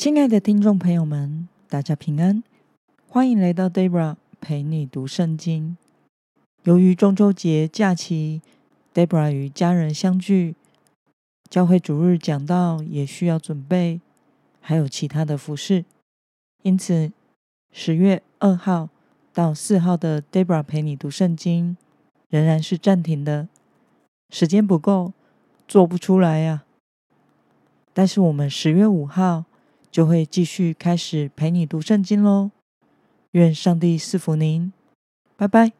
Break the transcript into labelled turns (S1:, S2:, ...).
S1: 亲爱的听众朋友们，大家平安，欢迎来到 Debra 陪你读圣经。由于中秋节假期，Debra 与家人相聚，教会主日讲道也需要准备，还有其他的服饰，因此十月二号到四号的 Debra 陪你读圣经仍然是暂停的，时间不够，做不出来呀、啊。但是我们十月五号。就会继续开始陪你读圣经喽，愿上帝赐福您，拜拜。